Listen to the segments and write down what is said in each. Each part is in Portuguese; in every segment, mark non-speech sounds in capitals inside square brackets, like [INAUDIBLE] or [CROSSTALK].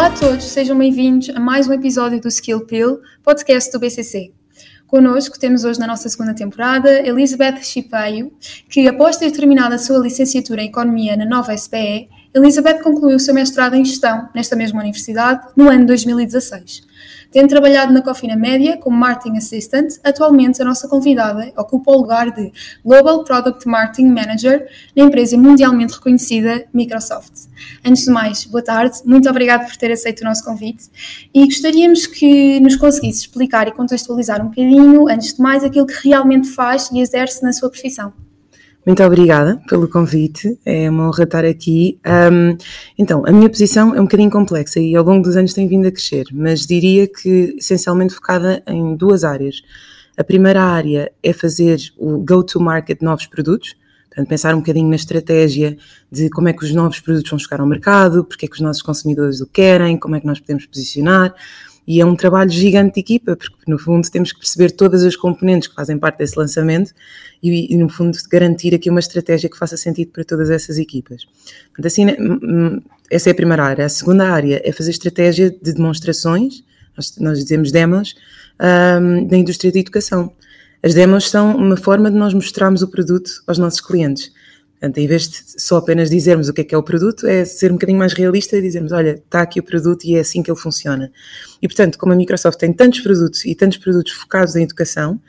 Olá a todos, sejam bem-vindos a mais um episódio do Skill Pill, podcast do BCC. Connosco temos hoje na nossa segunda temporada Elizabeth Chipeio, que após ter terminado a sua licenciatura em Economia na nova SPE, Elizabeth concluiu o seu mestrado em Gestão nesta mesma universidade no ano 2016. Tendo trabalhado na Cofina Média como Marketing Assistant, atualmente a nossa convidada ocupa o lugar de Global Product Marketing Manager na empresa mundialmente reconhecida Microsoft. Antes de mais, boa tarde, muito obrigada por ter aceito o nosso convite e gostaríamos que nos conseguisse explicar e contextualizar um bocadinho, antes de mais, aquilo que realmente faz e exerce na sua profissão. Muito obrigada pelo convite, é uma honra estar aqui. Um, então, a minha posição é um bocadinho complexa e ao longo dos anos tem vindo a crescer, mas diria que essencialmente focada em duas áreas. A primeira área é fazer o go-to-market de novos produtos, portanto, pensar um bocadinho na estratégia de como é que os novos produtos vão chegar ao mercado, porque é que os nossos consumidores o querem, como é que nós podemos posicionar. E é um trabalho gigante de equipa, porque no fundo temos que perceber todas as componentes que fazem parte desse lançamento e, e no fundo garantir aqui uma estratégia que faça sentido para todas essas equipas. Portanto, assim, né, essa é a primeira área. A segunda área é fazer estratégia de demonstrações, nós, nós dizemos demos, um, da indústria da educação. As demos são uma forma de nós mostrarmos o produto aos nossos clientes. Portanto, em vez de só apenas dizermos o que é que é o produto, é ser um bocadinho mais realista e dizermos, olha, está aqui o produto e é assim que ele funciona. E, portanto, como a Microsoft tem tantos produtos e tantos produtos focados em educação,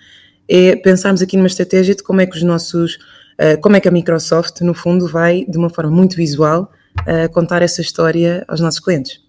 é pensarmos aqui numa estratégia de como é que os nossos, uh, como é que a Microsoft, no fundo, vai, de uma forma muito visual, uh, contar essa história aos nossos clientes.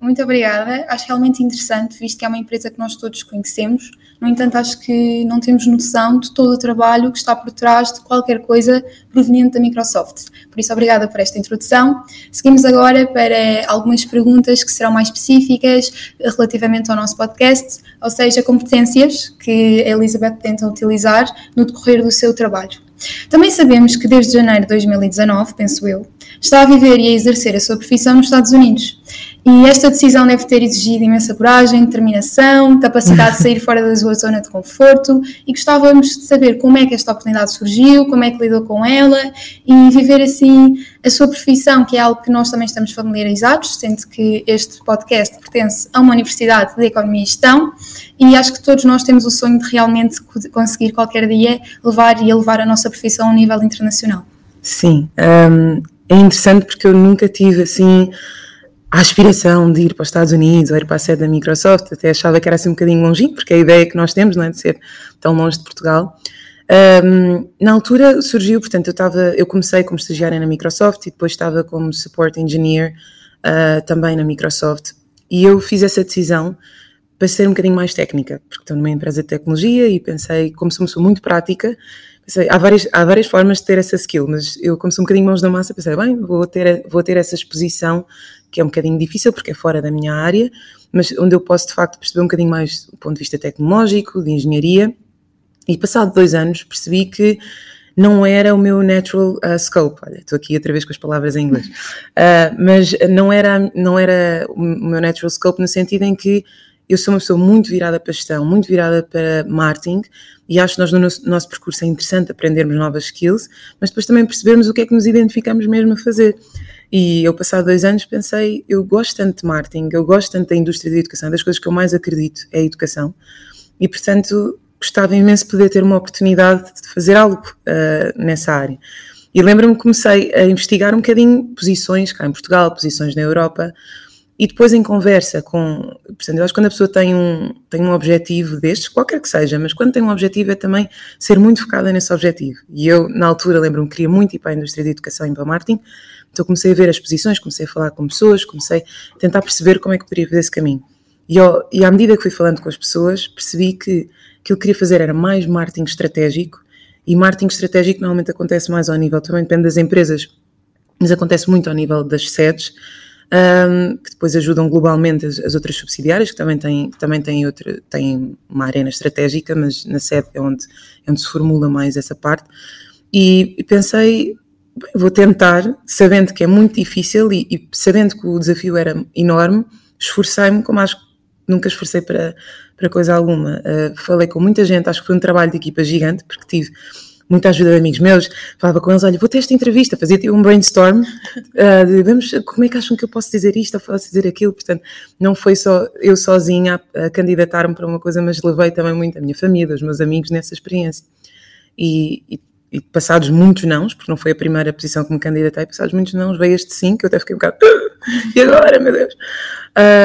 Muito obrigada. Acho realmente interessante, visto que é uma empresa que nós todos conhecemos. No entanto, acho que não temos noção de todo o trabalho que está por trás de qualquer coisa proveniente da Microsoft. Por isso, obrigada por esta introdução. Seguimos agora para algumas perguntas que serão mais específicas relativamente ao nosso podcast, ou seja, competências que a Elizabeth tenta utilizar no decorrer do seu trabalho. Também sabemos que desde janeiro de 2019, penso eu, está a viver e a exercer a sua profissão nos Estados Unidos. E esta decisão deve ter exigido imensa coragem, determinação, capacidade de sair [LAUGHS] fora da sua zona de conforto e gostávamos de saber como é que esta oportunidade surgiu, como é que lidou com ela e viver assim a sua profissão, que é algo que nós também estamos familiarizados, sendo que este podcast pertence a uma Universidade de Economia e Gestão e acho que todos nós temos o sonho de realmente conseguir qualquer dia levar e elevar a nossa profissão a um nível internacional. Sim, um, é interessante porque eu nunca tive assim a aspiração de ir para os Estados Unidos ou ir para a sede da Microsoft, até achava que era assim um bocadinho longinho, porque a ideia que nós temos não é, de ser tão longe de Portugal. Um, na altura surgiu, portanto, eu, estava, eu comecei como estagiária na Microsoft e depois estava como support engineer uh, também na Microsoft. E eu fiz essa decisão para ser um bocadinho mais técnica, porque estou numa empresa de tecnologia e pensei, como sou muito prática, pensei, há várias, há várias formas de ter essa skill, mas eu, como sou um bocadinho mãos na massa, pensei, bem, vou ter, vou ter essa exposição que é um bocadinho difícil porque é fora da minha área, mas onde eu posso de facto perceber um bocadinho mais do ponto de vista tecnológico, de engenharia. E passado dois anos percebi que não era o meu natural uh, scope. Olha, estou aqui outra vez com as palavras em inglês. Uh, [LAUGHS] mas não era, não era o meu natural scope no sentido em que eu sou uma pessoa muito virada para gestão, muito virada para marketing, e acho que nós no nosso, nosso, percurso é interessante aprendermos novas skills, mas depois também percebermos o que é que nos identificamos mesmo a fazer. E eu, passado dois anos, pensei: eu gosto tanto de marketing, eu gosto tanto da indústria da educação, das coisas que eu mais acredito é a educação, e portanto gostava imenso de poder ter uma oportunidade de fazer algo uh, nessa área. E lembro-me que comecei a investigar um bocadinho posições cá em Portugal, posições na Europa, e depois em conversa com. Portanto, eu acho que quando a pessoa tem um, tem um objetivo destes, qualquer que seja, mas quando tem um objetivo é também ser muito focada nesse objetivo. E eu, na altura, lembro-me que queria muito ir para a indústria da educação e para o marketing, então comecei a ver as posições, comecei a falar com pessoas, comecei a tentar perceber como é que poderia fazer esse caminho. E, ao, e à medida que fui falando com as pessoas, percebi que o que eu queria fazer era mais marketing estratégico, e marketing estratégico normalmente acontece mais ao nível, também depende das empresas, mas acontece muito ao nível das sedes, um, que depois ajudam globalmente as, as, outras subsidiárias, que também têm, que também têm, outra, têm uma arena estratégica, mas na sede é onde, é onde se formula mais essa parte. E, e pensei, bem, vou tentar, sabendo que é muito difícil e, e sabendo que o desafio era enorme, esforcei-me como acho que nunca esforcei para, para coisa alguma. Uh, falei com muita gente, acho que foi um trabalho de equipa gigante, porque tive muita ajuda de amigos meus, falava com eles, olha, vou ter esta entrevista, fazia tipo um brainstorm, uh, [LAUGHS] de, vamos, como é que acham que eu posso dizer isto ou posso dizer aquilo, portanto, não foi só eu sozinha a, a candidatar-me para uma coisa, mas levei também muito a minha família, os meus amigos nessa experiência. E, e, e, passados muitos nãos, porque não foi a primeira posição que me candidatei, passados muitos nãos, veio este sim, que eu até fiquei um bocado, ah, e agora, meu Deus?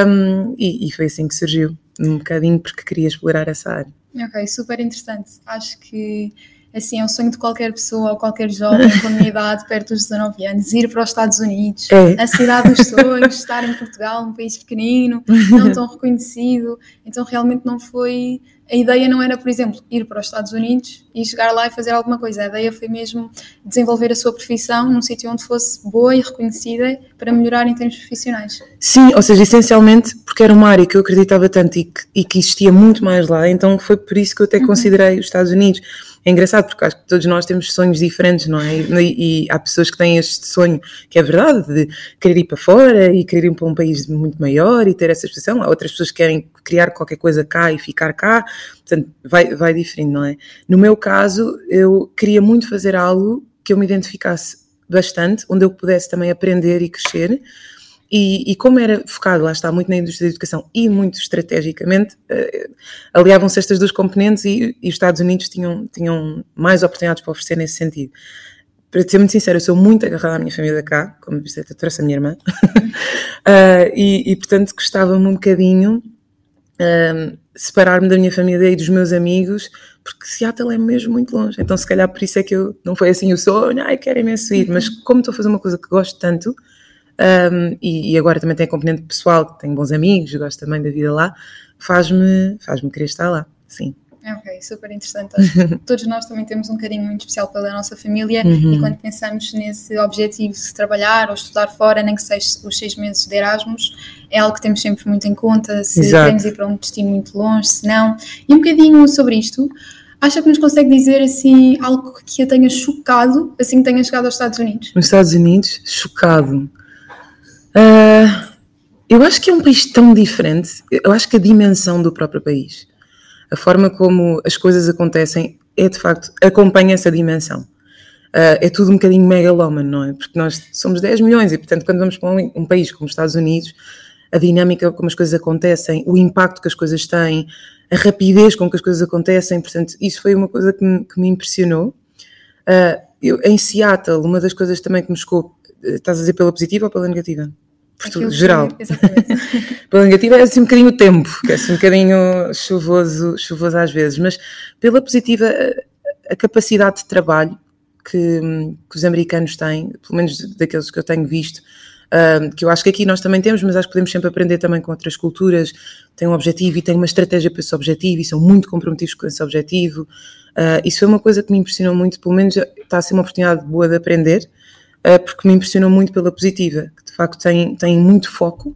Um, e, e foi assim que surgiu, um bocadinho porque queria explorar essa área. Ok, super interessante. Acho que assim, é o sonho de qualquer pessoa ou qualquer jovem [LAUGHS] com a minha idade, perto dos 19 anos, ir para os Estados Unidos, é. a cidade dos sonhos, [LAUGHS] estar em Portugal, um país pequenino, não tão reconhecido. Então, realmente não foi. A ideia não era, por exemplo, ir para os Estados Unidos e chegar lá e fazer alguma coisa. A ideia foi mesmo desenvolver a sua profissão num sítio onde fosse boa e reconhecida para melhorar em termos profissionais. Sim, ou seja, essencialmente porque era uma área que eu acreditava tanto e que, e que existia muito mais lá, então foi por isso que eu até uhum. considerei os Estados Unidos é engraçado porque acho que todos nós temos sonhos diferentes, não é? E, e, há pessoas que têm este sonho, que é verdade, de querer ir para fora e querer ir para um país muito maior e ter essa expressão. Há outras pessoas que querem criar qualquer coisa cá e ficar cá, portanto, vai, vai diferindo, não é? No meu caso, eu queria muito fazer algo que eu me identificasse bastante, onde eu pudesse também aprender e crescer e, e, como era focado, lá está, muito na indústria da educação e muito estrategicamente, uh, aliavam-se estas duas componentes e, e, os Estados Unidos tinham, tinham mais oportunidades para oferecer nesse sentido. Para ser muito sincero, eu sou muito agarrada à minha família cá, como viste, eu trouxe a minha irmã, uh, [LAUGHS] e, e, portanto gostava-me um bocadinho uh, separar-me da minha família e dos meus amigos, porque Seattle é mesmo muito longe, então se calhar por isso é que eu não foi assim o sonho, ai quero imenso ir, mas como estou a fazer uma coisa que gosto tanto, um, e, e, agora também tem a componente pessoal, tenho bons amigos, gosto também da vida lá, faz-me faz querer estar lá, sim. Ok, super interessante. [LAUGHS] todos nós também temos um carinho muito especial pela nossa família uhum. e quando pensamos nesse objetivo de trabalhar ou estudar fora, nem que seja os seis meses de Erasmus, é algo que temos sempre muito em conta, se Exato. queremos ir para um destino muito longe, se não. E um bocadinho sobre isto, acha que nos consegue dizer assim algo que a tenha chocado assim que tenha chegado aos Estados Unidos? Nos Estados Unidos, chocado. Uh, eu acho que é um país tão diferente. Eu acho que a dimensão do próprio país, a forma como as coisas acontecem, é de facto, acompanha essa dimensão. Uh, é tudo um bocadinho megalómano, não é? Porque nós somos 10 milhões e, portanto, quando vamos para um, um, país como os Estados Unidos, a dinâmica como as coisas acontecem, o impacto que as coisas têm, a rapidez com que as coisas acontecem, portanto, isso foi uma coisa que me, que me impressionou. Uh, eu, em Seattle, uma das coisas também que me chocou, estás a dizer pela positiva ou pela negativa? Portugal, geral. [LAUGHS] Pela negativa é assim um bocadinho o tempo, que é assim um bocadinho chuvoso, chuvoso às vezes, mas pela positiva a capacidade de trabalho que, que os americanos têm, pelo menos daqueles que eu tenho visto, uh, que eu acho que aqui nós também temos, mas acho que podemos sempre aprender também com outras culturas, têm um objetivo e têm uma estratégia para esse objetivo e são muito comprometidos com esse objetivo. Uh, isso foi uma coisa que me impressionou muito, pelo menos está a ser uma oportunidade boa de aprender, uh, porque me impressionou muito pela positiva, de facto tem, tem muito foco.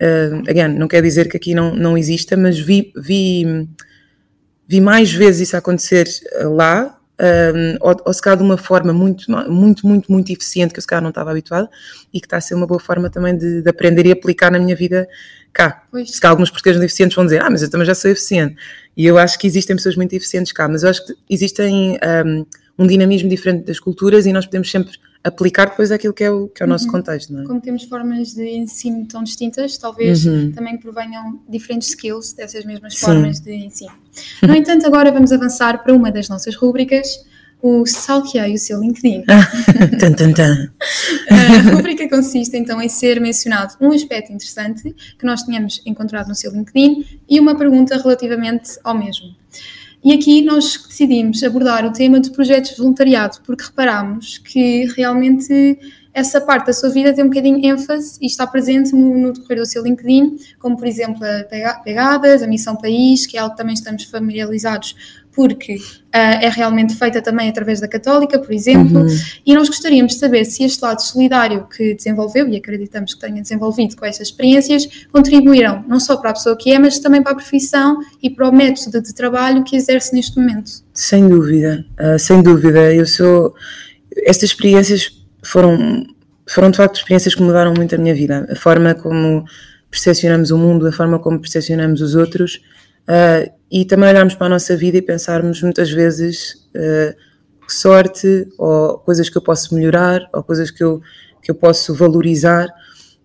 Uh, again, não quer dizer que aqui não, não exista, mas vi, vi, vi mais vezes isso acontecer lá, um, ou, ou se calhar de uma forma muito, muito, muito, muito eficiente que eu se calhar não estava habituada e que está a ser uma boa forma também de, de aprender e aplicar na minha vida cá. Pois. Se calhar alguns portugueses eficientes vão dizer, ah, mas eu também já sou eficiente. E eu acho que existem pessoas muito eficientes cá, mas eu acho que existem um, um dinamismo diferente das culturas e nós podemos sempre aplicar depois aquilo que é o, que é o nosso uhum. contexto. Não é? Como temos formas de ensino tão distintas, talvez uhum. também provenham diferentes skills dessas mesmas Sim. formas de ensino. No entanto, agora vamos avançar para uma das nossas rúbricas, o Salqueei o seu LinkedIn. [LAUGHS] tan, tan, tan. A rubrica consiste então em ser mencionado um aspecto interessante que nós tínhamos encontrado no seu LinkedIn e uma pergunta relativamente ao mesmo. E aqui nós decidimos abordar o tema de projetos de voluntariado, porque reparámos que realmente essa parte da sua vida tem um bocadinho ênfase e está presente no, no decorrer do seu LinkedIn, como por exemplo a Pegadas, a Missão País, que é algo que também estamos familiarizados porque uh, é realmente feita também através da Católica, por exemplo, uhum. e nós gostaríamos de saber se este lado solidário que desenvolveu, e acreditamos que tenha desenvolvido com estas experiências, contribuíram não só para a pessoa que é, mas também para a profissão e para o método de trabalho que exerce neste momento. Sem dúvida, uh, sem dúvida. Eu sou. Estas experiências foram, foram de facto experiências que mudaram muito a minha vida. A forma como percepcionamos o mundo, a forma como percepcionamos os outros. Uh, e também olharmos para a nossa vida e pensarmos muitas vezes uh, sorte, ou coisas que eu posso melhorar, ou coisas que eu, que eu posso valorizar.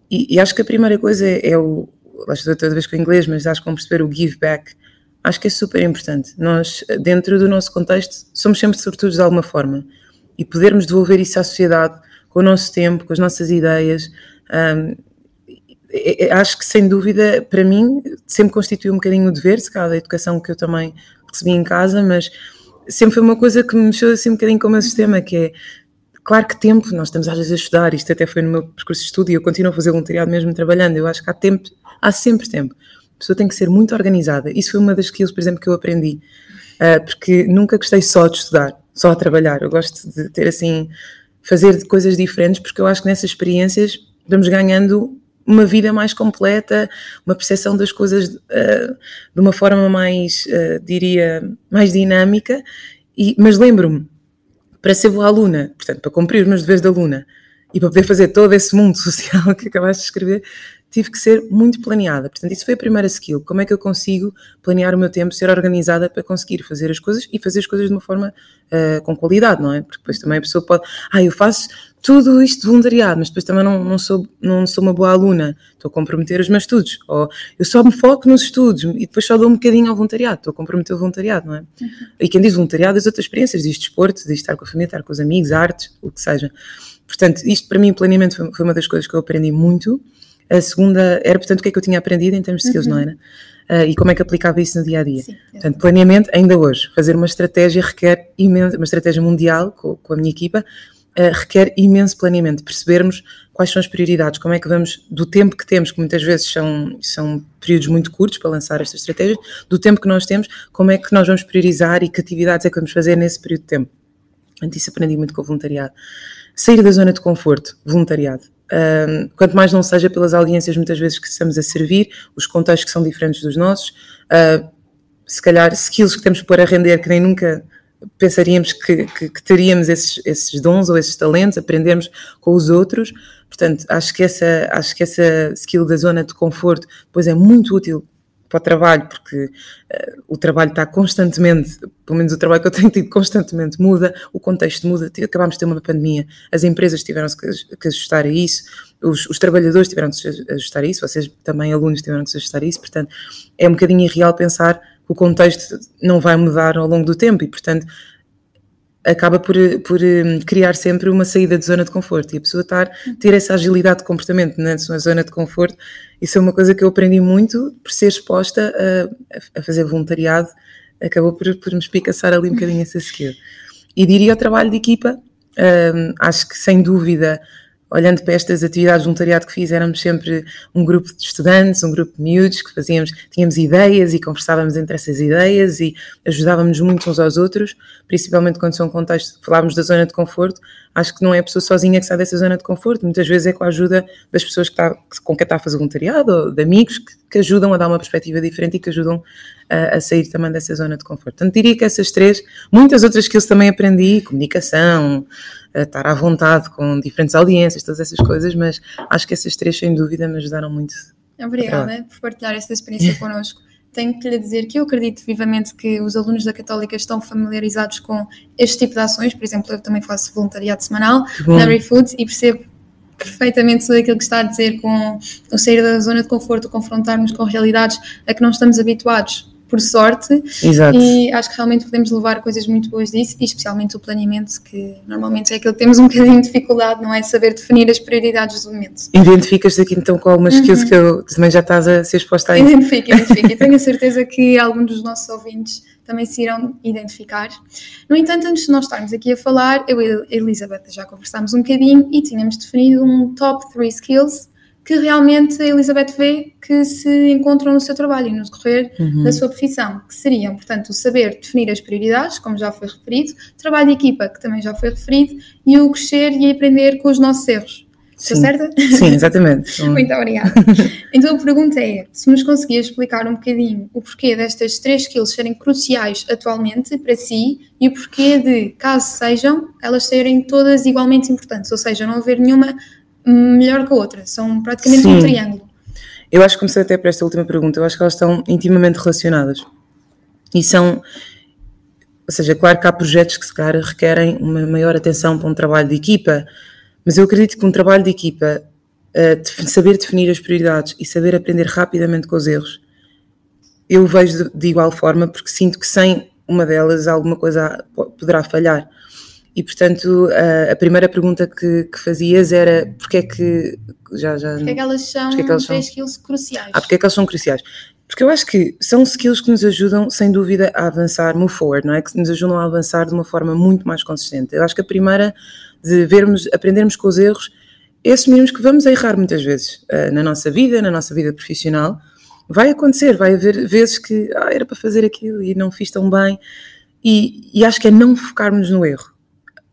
E, e acho que a primeira coisa é, é o. Acho toda vez com o inglês, mas acho que vamos perceber o give back. Acho que é super importante. Nós, dentro do nosso contexto, somos sempre sortudos de alguma forma. E podermos devolver isso à sociedade com o nosso tempo, com as nossas ideias. Um, acho que sem dúvida, para mim, sempre constituiu um bocadinho o dever, se calhar da educação que eu também recebi em casa, mas sempre foi uma coisa que me mexeu assim um bocadinho com o meu sistema, que é claro que tempo, nós estamos às vezes a estudar, isto até foi no meu percurso de estudo e eu continuo a fazer voluntariado mesmo trabalhando, eu acho que há tempo, há sempre tempo. A pessoa tem que ser muito organizada. Isso foi uma das skills, por exemplo, que eu aprendi, uh, porque nunca gostei só de estudar, só a trabalhar. Eu gosto de ter assim, fazer coisas diferentes, porque eu acho que nessas experiências vamos ganhando uma vida mais completa, uma percepção das coisas uh, de uma forma mais, uh, diria, mais dinâmica. E, mas lembro-me, para ser boa aluna, portanto, para cumprir os meus deveres de aluna e para poder fazer todo esse mundo [LAUGHS] social que acabaste de escrever, tive que ser muito planeada. Portanto, isso foi a primeira skill. Como é que eu consigo planear o meu tempo, ser organizada para conseguir fazer as coisas e fazer as coisas de uma forma uh, com qualidade, não é? Porque depois também a pessoa pode, ah, eu faço tudo isto de voluntariado, mas depois também não, não, sou, não sou uma boa aluna, estou a comprometer os meus estudos. Ou eu só me foco nos estudos e depois só dou um bocadinho ao voluntariado, estou a comprometer o voluntariado, não é? Uhum. E quem diz voluntariado, as outras experiências, diz desporto, diz estar com a família, estar com os amigos, artes, o que seja. Portanto, isto para mim, planeamento foi, foi uma das coisas que eu aprendi muito a segunda era, portanto, o que é que eu tinha aprendido em termos de skills, uhum. não era? Uh, e como é que aplicava isso no dia a dia. Sim, portanto, planeamento, ainda hoje, fazer uma estratégia requer imenso, uma estratégia mundial com, com a minha equipa, uh, requer imenso planeamento, percebermos quais são as prioridades, como é que vamos, do tempo que temos, que muitas vezes são, são períodos muito curtos para lançar estas estratégias, do tempo que nós temos, como é que nós vamos priorizar e que atividades é que vamos fazer nesse período de tempo. Portanto, isso aprendi muito com o voluntariado. Sair da zona de conforto, voluntariado um, quanto mais não seja pelas audiências muitas vezes que estamos a servir, os contextos que são diferentes dos nossos, uh, se calhar skills que temos para render que nem nunca pensaríamos que, que, que teríamos esses, esses, dons ou esses talentos, aprendemos com os outros. Portanto, acho que essa, acho que essa skill da zona de conforto depois é muito útil para o trabalho, porque uh, o trabalho está constantemente, pelo menos o trabalho que eu tenho tido constantemente muda, o contexto muda, acabámos de ter uma pandemia, as empresas tiveram-se que, que ajustar a isso, os, os trabalhadores tiveram que ajustar a isso, vocês também alunos tiveram que ajustar a isso, portanto é um bocadinho irreal pensar o contexto não vai mudar ao longo do tempo e portanto acaba por, por hum, criar sempre uma saída de zona de conforto e a pessoa estar, ter essa agilidade de comportamento na sua zona de conforto, isso é uma coisa que eu aprendi muito por ser exposta a, a fazer voluntariado, acabou por, por me espicaçar ali um bocadinho essa skill. E diria o trabalho de equipa, um, acho que sem dúvida olhando para estas atividades de voluntariado que fiz, éramos sempre um grupo de estudantes, um grupo de miúdos que fazíamos, tínhamos ideias e conversávamos entre essas ideias e ajudávamos muito uns aos outros, principalmente quando são contextos, falávamos da zona de conforto, acho que não é a pessoa sozinha que sai dessa zona de conforto, muitas vezes é com a ajuda das pessoas que está, com quem está a fazer voluntariado, ou de amigos que, que ajudam a dar uma perspectiva diferente e que ajudam a, a, sair também dessa zona de conforto. Portanto, diria que essas três, muitas outras que eu também aprendi, comunicação, estar à vontade com diferentes audiências, todas essas coisas, mas acho que essas três, sem dúvida, me ajudaram muito. Obrigada por partilhar esta experiência connosco. Tenho que lhe dizer que eu acredito vivamente que os alunos da Católica estão familiarizados com este tipo de ações. Por exemplo, eu também faço voluntariado semanal na ReFood e percebo perfeitamente tudo aquilo que está a dizer com o sair da zona de conforto, confrontarmos com realidades a que não estamos habituados por sorte. Exato. E acho que realmente podemos levar coisas muito boas disso, e especialmente o planeamento, que normalmente é aquilo que temos um [LAUGHS] bocadinho de dificuldade, não é? Saber definir as prioridades do momento. Identificas-te aqui então com algumas skills uhum. que eu, também já estás a ser exposta a isso? Identifico, identifico. e tenho a certeza que [LAUGHS] alguns dos nossos ouvintes também se irão identificar. No entanto, antes de nós estarmos aqui a falar, eu e a Elizabeth já conversámos um bocadinho e tínhamos definido um top 3 skills que realmente a Elizabeth vê que se encontram no seu trabalho e no decorrer uhum. da sua profissão, que seriam, portanto, o saber definir as prioridades, como já foi referido, trabalho de equipa, que também já foi referido, e o crescer e aprender com os nossos erros. Estou certa? Sim, exatamente. [LAUGHS] Muito obrigada. Então a pergunta é: se nos conseguias explicar um bocadinho o porquê destas três skills serem cruciais atualmente para si e o porquê de, caso sejam, elas serem todas igualmente importantes, ou seja, não haver nenhuma melhor que a outra, são praticamente Sim. um triângulo. Eu acho que comecei até para esta última pergunta, eu acho que elas estão intimamente relacionadas e são ou seja, claro que há projetos que se calhar requerem uma maior atenção para um trabalho de equipa, mas eu acredito que um trabalho de equipa, uh, saber definir as prioridades e saber aprender rapidamente com os erros, eu vejo de igual forma, porque sinto que sem uma delas alguma coisa poderá falhar. E, portanto, a, a primeira pergunta que, que, fazias era porque é que. Já, já, porque é que elas são porque é que elas são, skills cruciais? Ah, porque é que elas são cruciais? Porque eu acho que são skills que nos ajudam, sem dúvida, a avançar, move forward, não é? Que nos ajudam a avançar de uma forma muito mais consistente. Eu acho que a primeira, de vermos, aprendermos com os erros, é assumirmos que vamos errar muitas vezes uh, na nossa vida, na nossa vida profissional. Vai acontecer, vai haver vezes que ah, era para fazer aquilo e não fiz tão bem. E, e acho que é não focarmos no erro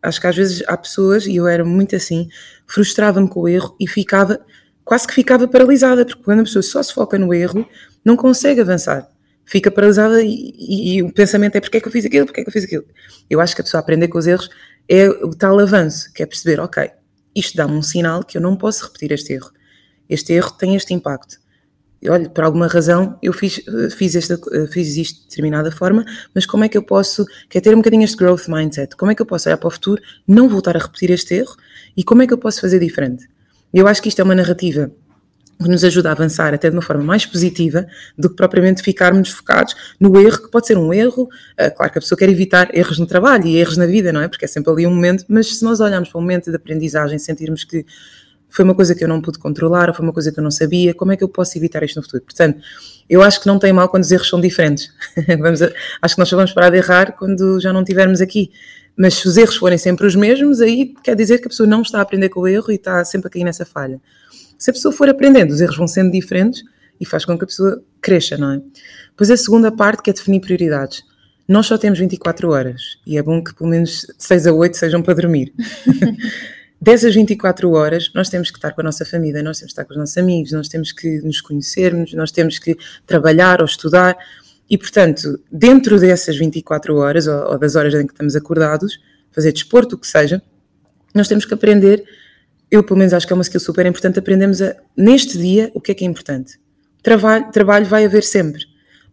acho que às vezes há pessoas, e eu era muito assim, frustrava-me com o erro e ficava, quase que ficava paralisada, porque quando a pessoa só se foca no erro, não consegue avançar. Fica paralisada e, e, e o pensamento é porque é que eu fiz aquilo, porque é que eu fiz aquilo. Eu acho que a pessoa aprender com os erros é o tal avanço, que é perceber, ok, isto dá-me um sinal que eu não posso repetir este erro. Este erro tem este impacto olha, por alguma razão eu fiz, fiz, esta, fiz isto de determinada forma, mas como é que eu posso, quer ter um bocadinho este growth mindset, como é que eu posso olhar para o futuro, não voltar a repetir este erro e como é que eu posso fazer diferente? Eu acho que isto é uma narrativa que nos ajuda a avançar até de uma forma mais positiva do que propriamente ficarmos focados no erro, que pode ser um erro. Ah, claro que a pessoa quer evitar erros no trabalho e erros na vida, não é? Porque é sempre ali um momento, mas se nós olharmos para um momento de aprendizagem, sentirmos que foi uma coisa que eu não pude controlar, ou foi uma coisa que eu não sabia, como é que eu posso evitar isto no futuro? Portanto, eu acho que não tem mal quando os erros são diferentes. [LAUGHS] a, acho que nós só vamos parar de errar quando já não estivermos aqui. Mas se os erros forem sempre os mesmos, aí quer dizer que a pessoa não está a aprender com o erro e está sempre a cair nessa falha. Se a pessoa for aprendendo, os erros vão sendo diferentes e faz com que a pessoa cresça, não é? Pois a segunda parte que é definir prioridades. Nós só temos 24 horas e é bom que pelo menos 6 a 8 sejam para dormir. [LAUGHS] dessas 24 horas, nós temos que estar com a nossa família, nós temos que estar com os nossos amigos, nós temos que nos conhecermos, nós temos que trabalhar ou estudar. E, portanto, dentro dessas 24 horas, ou, ou das horas em que estamos acordados, fazer desporto, o que seja, nós temos que aprender. Eu, pelo menos, acho que é uma skill super importante. Aprendemos a, neste dia, o que é que é importante. Trabalho, trabalho vai haver sempre.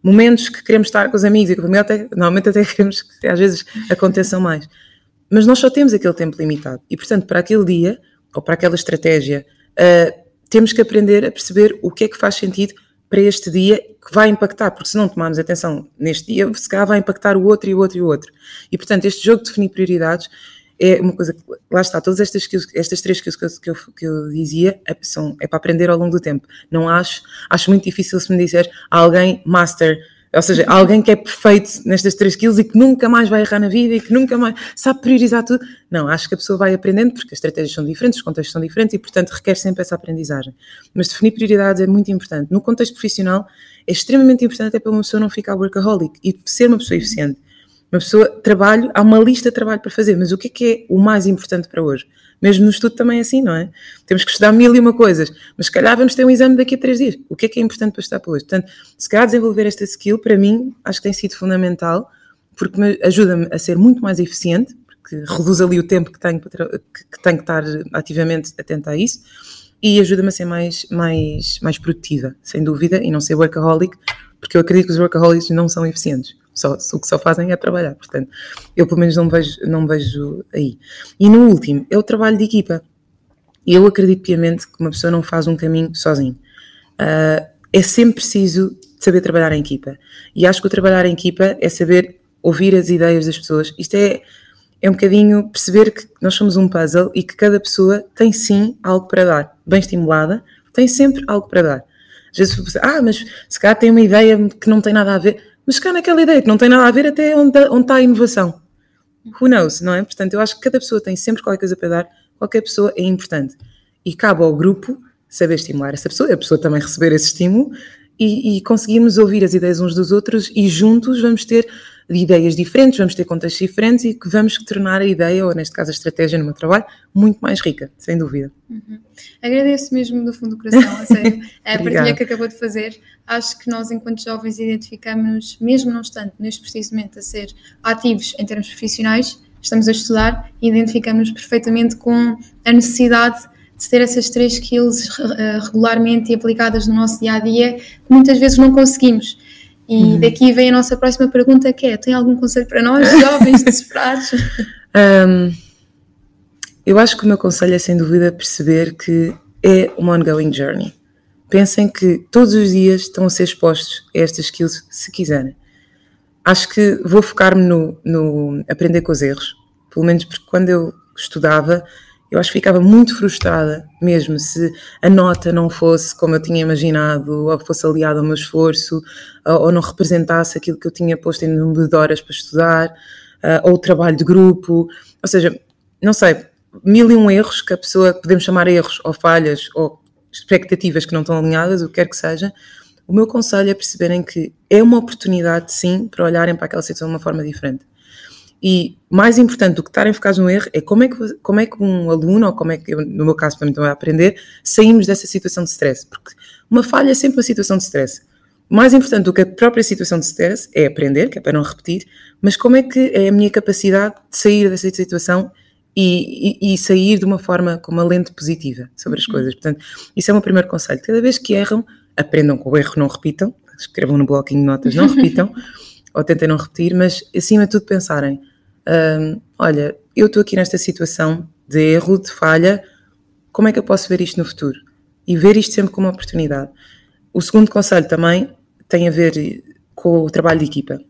Momentos que queremos estar com os amigos e com a família, até, normalmente até [LAUGHS] queremos que às vezes aconteçam mais mas nós só temos aquele tempo limitado. E, portanto, para aquele dia, ou para aquela estratégia, uh, temos que aprender a perceber o que é que faz sentido para este dia que vai impactar, porque se não tomarmos atenção neste dia, se calhar vai impactar o outro e o outro e o outro. E, portanto, este jogo de definir prioridades é uma coisa que, lá está, todas estas, estas três skills que eu, que eu, que eu dizia é, são, é para aprender ao longo do tempo. Não acho, acho muito difícil se me disser alguém master ou seja, alguém que é perfeito nestas três skills e que nunca mais vai errar na vida e que nunca mais sabe priorizar tudo. Não, acho que a pessoa vai aprendendo porque as estratégias são diferentes, os contextos são diferentes e, portanto, requer sempre essa aprendizagem. Mas definir prioridades é muito importante. No contexto profissional, é extremamente importante até para uma pessoa não ficar workaholic e ser uma pessoa eficiente. Uma pessoa, trabalho, há uma lista de trabalho para fazer, mas o que é que é o mais importante para hoje? Mesmo no estudo também é assim, não é? Temos que estudar mil e uma coisas, mas se calhar vamos ter um exame daqui a três dias. O que é que é importante para estudar para hoje? Portanto, se calhar desenvolver esta skill, para mim, acho que tem sido fundamental, porque ajuda-me a ser muito mais eficiente, porque reduz ali o tempo que tenho, que, tenho que estar ativamente atenta a isso, e ajuda-me a ser mais, mais, mais produtiva, sem dúvida, e não ser workaholic, porque eu acredito que os workaholics não são eficientes. Só, o que só fazem é trabalhar, portanto, eu pelo menos não me vejo, não me vejo aí. E no último, é o trabalho de equipa. Eu acredito piamente que uma pessoa não faz um caminho sozinho. Uh, é sempre preciso saber trabalhar em equipa. E acho que o trabalhar em equipa é saber ouvir as ideias das pessoas. Isto é, é um bocadinho perceber que nós somos um puzzle e que cada pessoa tem sim algo para dar. Bem estimulada, tem sempre algo para dar. Às vezes, ah, mas se calhar tem uma ideia que não tem nada a ver mas cá naquela ideia que não tem nada a ver até onde, onde está a inovação. Who knows, não é? Portanto, eu acho que cada pessoa tem sempre qualquer coisa para dar, qualquer pessoa é importante. E cabe ao grupo saber estimular essa pessoa, a pessoa também receber esse estímulo e, e conseguirmos ouvir as ideias uns dos outros e juntos vamos ter ideias diferentes, vamos ter contextos diferentes e que vamos tornar a ideia, ou neste caso a estratégia no meu trabalho, muito mais rica, sem dúvida. Uhum. Agradeço mesmo do fundo do coração, a sério, [LAUGHS] a partilha que acabou de fazer. Acho que nós, enquanto jovens, identificamos-nos, mesmo não estando neste preciso momento a ser ativos em termos profissionais, estamos a estudar e identificamos-nos perfeitamente com a necessidade de ter essas três skills uh, regularmente aplicadas no nosso dia a dia, que muitas vezes não conseguimos. E uhum. daqui vem a nossa próxima pergunta que é, tem algum conselho para nós, [LAUGHS] jovens desesperados? um, eu acho que o meu conselho é sem dúvida perceber que é uma ongoing journey. Pensem que todos os dias estão a ser expostos a estas skills se quiserem. Acho que vou focar-me no, no aprender com os erros, pelo menos porque quando eu estudava eu acho que ficava muito frustrada mesmo se a nota não fosse como eu tinha imaginado, ou fosse aliada ao meu esforço, ou não representasse aquilo que eu tinha posto em número de horas para estudar, ah, ou o trabalho de grupo. Ou seja, não sei, mil e um erros que a pessoa, podemos chamar erros ou falhas ou expectativas que não estão alinhadas, o que quer que seja. O meu conselho é perceberem que é uma oportunidade, sim, para olharem para aquela situação de uma forma diferente. E mais importante do que estarem focados no erro é como é que, como é que um aluno, ou como é que, eu, no meu caso, para mim também a aprender, saímos dessa situação de stress. Porque uma falha é sempre uma situação de stress. Mais importante do que a própria situação de stress é aprender, que é para não repetir, mas como é que é a minha capacidade de sair dessa situação e, e, e, sair de uma forma com uma lente positiva sobre as uhum. coisas. Portanto, isso é o meu primeiro conselho. Cada vez que erram, aprendam com o erro, não repitam, escrevam no bloquinho de notas, não [LAUGHS] repitam, ou tentem não repetir, mas acima de tudo pensarem um, olha, eu estou aqui nesta situação de erro, de falha, como é que eu posso ver isto no futuro? E ver isto sempre como uma oportunidade. O segundo conselho também tem a ver com o trabalho de equipa.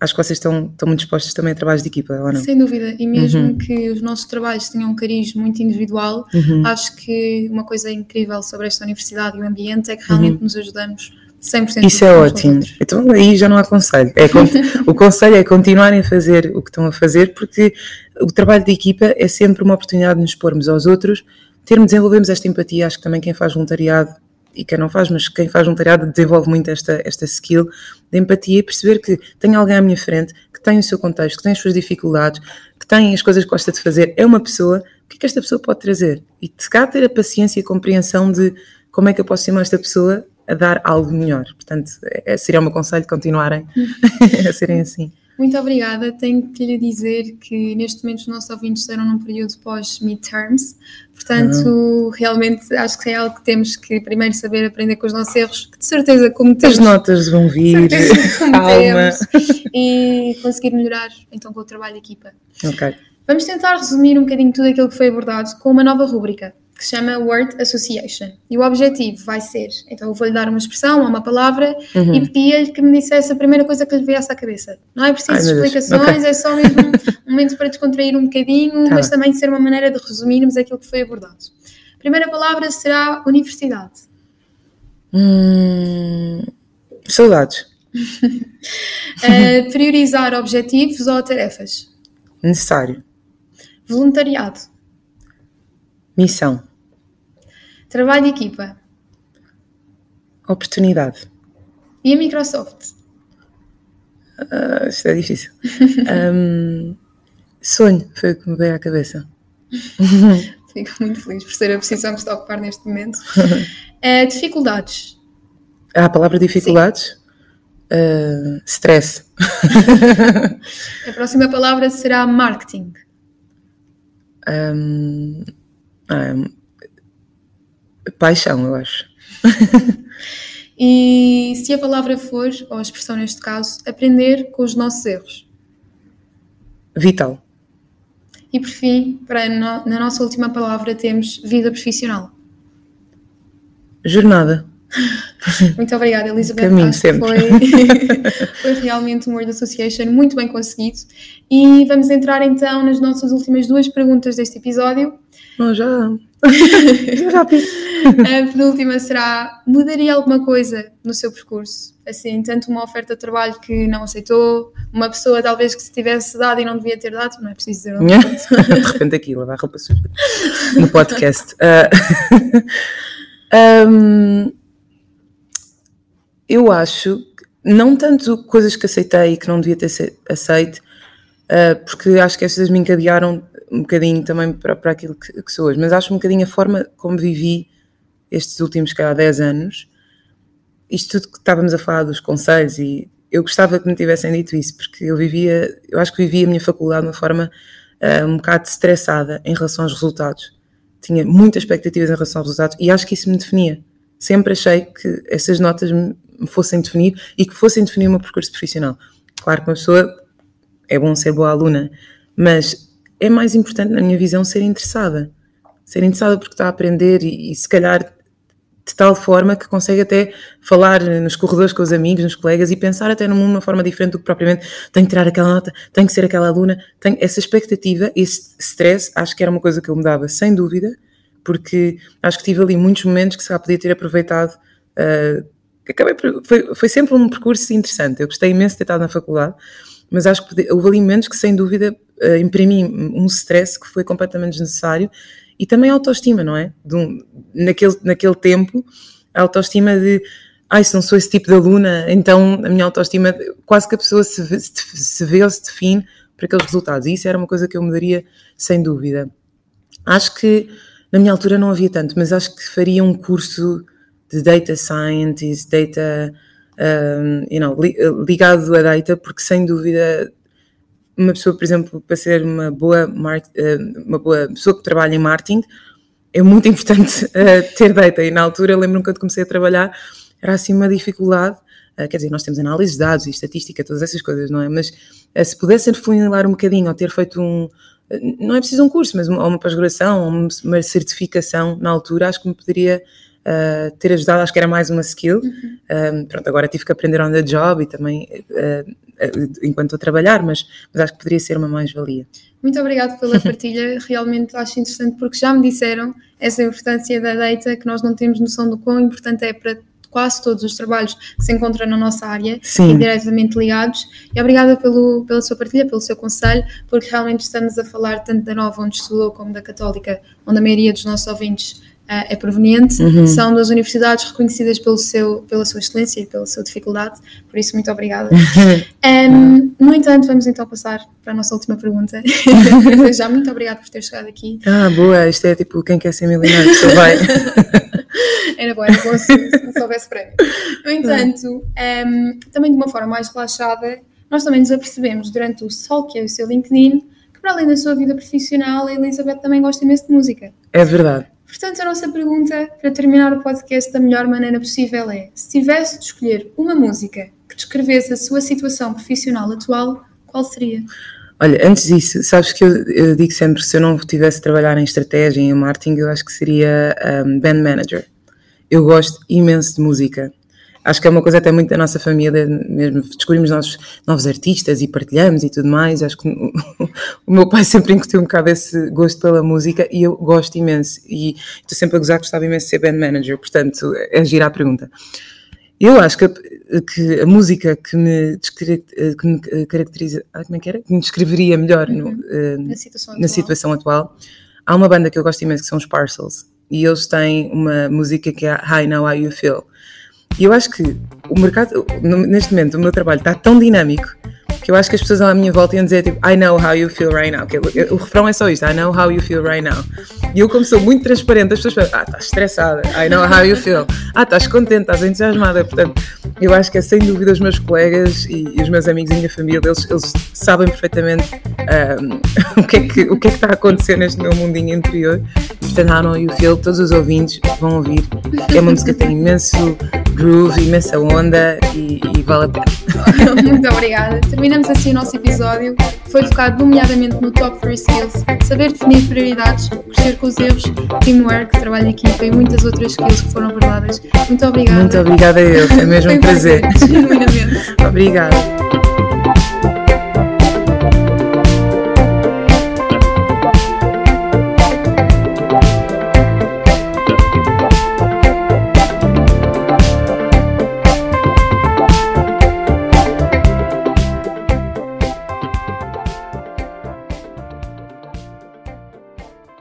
Acho que vocês estão, estão muito dispostos também a trabalhos de equipa, ou não? Sem dúvida, e mesmo uhum. que os nossos trabalhos tenham um cariz muito individual, uhum. acho que uma coisa incrível sobre esta universidade e o ambiente é que realmente uhum. nos ajudamos 100% Isso é ótimo. Então aí já não há conselho. É, [LAUGHS] o conselho é continuarem a fazer o que estão a fazer, porque o trabalho de equipa é sempre uma oportunidade de nos expormos aos outros, termos, desenvolvemos esta empatia. Acho que também quem faz voluntariado, e quem não faz, mas quem faz voluntariado desenvolve muito esta, esta skill de empatia e perceber que tem alguém à minha frente, que tem o seu contexto, que tem as suas dificuldades, que tem as coisas que gosta de fazer, é uma pessoa, o que é que esta pessoa pode trazer? E se cá ter a paciência e a compreensão de como é que eu posso ser mais esta pessoa a dar algo melhor. Portanto, é, seria o meu conselho continuarem [LAUGHS] a serem assim. Muito obrigada. Tenho que lhe dizer que neste momento os nossos ouvintes estarão num período pós-midterms, portanto, uhum. realmente acho que é algo que temos que primeiro saber aprender com os nossos erros, que de certeza cometemos. As notas vão vir, [LAUGHS] calma. E conseguir melhorar então com o trabalho de equipa. Ok. Vamos tentar resumir um bocadinho tudo aquilo que foi abordado com uma nova rúbrica que se chama Word Association. E o objetivo vai ser, então eu vou-lhe dar uma expressão ou uma palavra uhum. e pedia-lhe que me dissesse a primeira coisa que lhe viesse à cabeça. Não é preciso Ai, explicações, okay. é só mesmo um momento para descontrair um bocadinho, tá. mas também ser uma maneira de resumirmos aquilo que foi abordado. A primeira palavra será universidade. Hum, saudades. uh, [LAUGHS] priorizar objetivos ou tarefas? Necessário. Voluntariado. Missão. Trabalho de equipa. Oportunidade. E a Microsoft? Uh, isto é difícil. [LAUGHS] um, sonho foi o que me veio à cabeça. [LAUGHS] Fico muito feliz por ser a posição que está a ocupar neste momento. Uh, [LAUGHS] dificuldades. Ah, a palavra dificuldades? Uh, stress. a próxima palavra será marketing. Um, paixão, eu acho. [LAUGHS] e se a palavra for, ou a expressão neste caso, aprender com os nossos erros? Vital. E por fim, para no, na nossa última palavra, temos vida profissional. Jornada. [LAUGHS] Muito obrigada, Elizabeth. Caminho sempre. Foi, [LAUGHS] foi realmente um Word Association muito bem conseguido. E vamos entrar então nas nossas últimas duas perguntas deste episódio. Oh, já. [LAUGHS] A penúltima será: mudaria alguma coisa no seu percurso? Assim, tanto uma oferta de trabalho que não aceitou, uma pessoa talvez que se tivesse dado e não devia ter dado, não é preciso dizer nada. de repente aqui, lavar roupa suja no podcast. Uh, um, eu acho, não tanto coisas que aceitei e que não devia ter aceito, uh, porque acho que essas me encadearam um bocadinho também para, para aquilo que, que, sou hoje, mas acho um bocadinho a forma como vivi estes últimos, cá, 10 anos, isto tudo que estávamos a falar dos conselhos e eu gostava que me tivessem dito isso, porque eu vivia, eu acho que vivia a minha faculdade de uma forma uh, um bocado estressada em relação aos resultados. Tinha muitas expectativas em relação aos resultados e acho que isso me definia. Sempre achei que essas notas me fossem definir e que fossem definir o meu percurso profissional. Claro que uma pessoa é bom ser boa aluna, mas é mais importante, na minha visão, ser interessada. Ser interessada porque está a aprender e, e se calhar de tal forma que consegue até falar nos corredores com os amigos, nos colegas e pensar até no mundo de uma forma diferente do que propriamente tenho que tirar aquela nota, tenho que ser aquela aluna. Tenho essa expectativa, esse stress, acho que era uma coisa que eu me dava sem dúvida, porque acho que tive ali muitos momentos que se calhar podia ter aproveitado. Uh, acabei por, foi, foi sempre um percurso interessante. Eu gostei imenso de ter estado na faculdade, mas acho que houve ali momentos que sem dúvida uh, imprimi um stress que foi completamente desnecessário e também a autoestima, não é? Um, naquele, naquele tempo, a autoestima de ai, se não sou esse tipo de aluna, então a minha autoestima, quase que a pessoa se vê, se vê ou se define para aqueles resultados. E isso era uma coisa que eu mudaria sem dúvida. Acho que na minha altura não havia tanto, mas acho que faria um curso de data scientist, data, um, you know, ligado a data, porque sem dúvida uma pessoa, por exemplo, para ser uma boa, uma boa pessoa que trabalha em marketing, é muito [LAUGHS] importante uh, ter data. E na altura, lembro-me quando comecei a trabalhar, era assim uma dificuldade. Uh, quer dizer, nós temos análise de dados e estatística, todas essas coisas, não é? Mas uh, se pudesse funilar um bocadinho ou ter feito um. Não é preciso um curso, mas uma, uma pós-graduação uma certificação na altura, acho que me poderia uh, ter ajudado, acho que era mais uma skill. Uhum. Um, pronto, agora tive que aprender on the job e também uh, enquanto estou a trabalhar, mas, mas acho que poderia ser uma mais-valia. Muito obrigada pela [LAUGHS] partilha, realmente acho interessante porque já me disseram essa importância da data, que nós não temos noção do quão importante é para quase todos os trabalhos que se encontram na nossa área Sim. e diretamente ligados. E obrigada pelo, pela sua partilha, pelo seu conselho, porque realmente estamos a falar tanto da Nova, onde estudou, como da Católica, onde a maioria dos nossos ouvintes é proveniente, uhum. são das universidades reconhecidas pelo seu, pela sua excelência e pela sua dificuldade, por isso muito obrigada. [LAUGHS] um, no entanto, vamos então passar para a nossa última pergunta. [LAUGHS] Já muito obrigada por ter chegado aqui. Ah, boa, isto é tipo quem quer ser milionário, só vai. [LAUGHS] era bom, era bom se, se soubesse prémio. No entanto, um, também de uma forma mais relaxada, nós também nos apercebemos durante o sol que é o seu LinkedIn que para além da sua vida profissional, a Elizabeth também gosta imenso de música. É verdade. Portanto, a nossa pergunta para terminar o podcast da melhor maneira possível é: se tivesse de escolher uma música que descrevesse a sua situação profissional atual, qual seria? Olha, antes disso, sabes que eu, eu digo sempre: se eu não tivesse de trabalhar em estratégia, em marketing, eu acho que seria um, band manager. Eu gosto imenso de música acho que é uma coisa até muito da nossa família, mesmo descobrimos novos, novos artistas e partilhamos e tudo mais. Acho que [LAUGHS] o meu pai sempre incutiu um bocado esse gosto pela música e eu gosto imenso. E estou sempre a gozar que gostava imenso de ser band manager, portanto, é girar a pergunta. Eu acho que a, que a música que me, que me caracteriza, ah, como é que era? Que me descreveria melhor no, uh, na, situação na situação atual, há uma banda que eu gosto imenso que são os Parcels e eles têm uma música que é Hi Now How You Feel e eu acho que o mercado, neste momento, o meu trabalho está tão dinâmico que eu acho que as pessoas à minha volta iam dizer tipo, I know how you feel right now. Que o, refrão é só isto, I know how you feel right now. E eu, como sou muito transparente, as pessoas falam, ah, estás estressada, I know how you feel. Ah, estás contente, estás entusiasmada. Portanto, eu acho que é sem dúvida os meus colegas e, e os meus amigos e a minha família, eles, eles sabem perfeitamente um, [LAUGHS] o, que é que, o que é que está a acontecer neste meu mundinho interior. Portanto, I know you feel, todos os ouvintes vão ouvir. É uma música que tem imenso groove, imensa onda e, e vale a pena. [LAUGHS] muito obrigada. Terminamos assim o nosso episódio, que foi focado nomeadamente no Top 3 Skills, saber definir prioridades, crescer com os erros, teamwork, trabalho em equipa e muitas outras skills que foram abordadas. Muito obrigada. Muito obrigada a eu, é mesmo um prazer. [LAUGHS] Genuinamente. obrigada.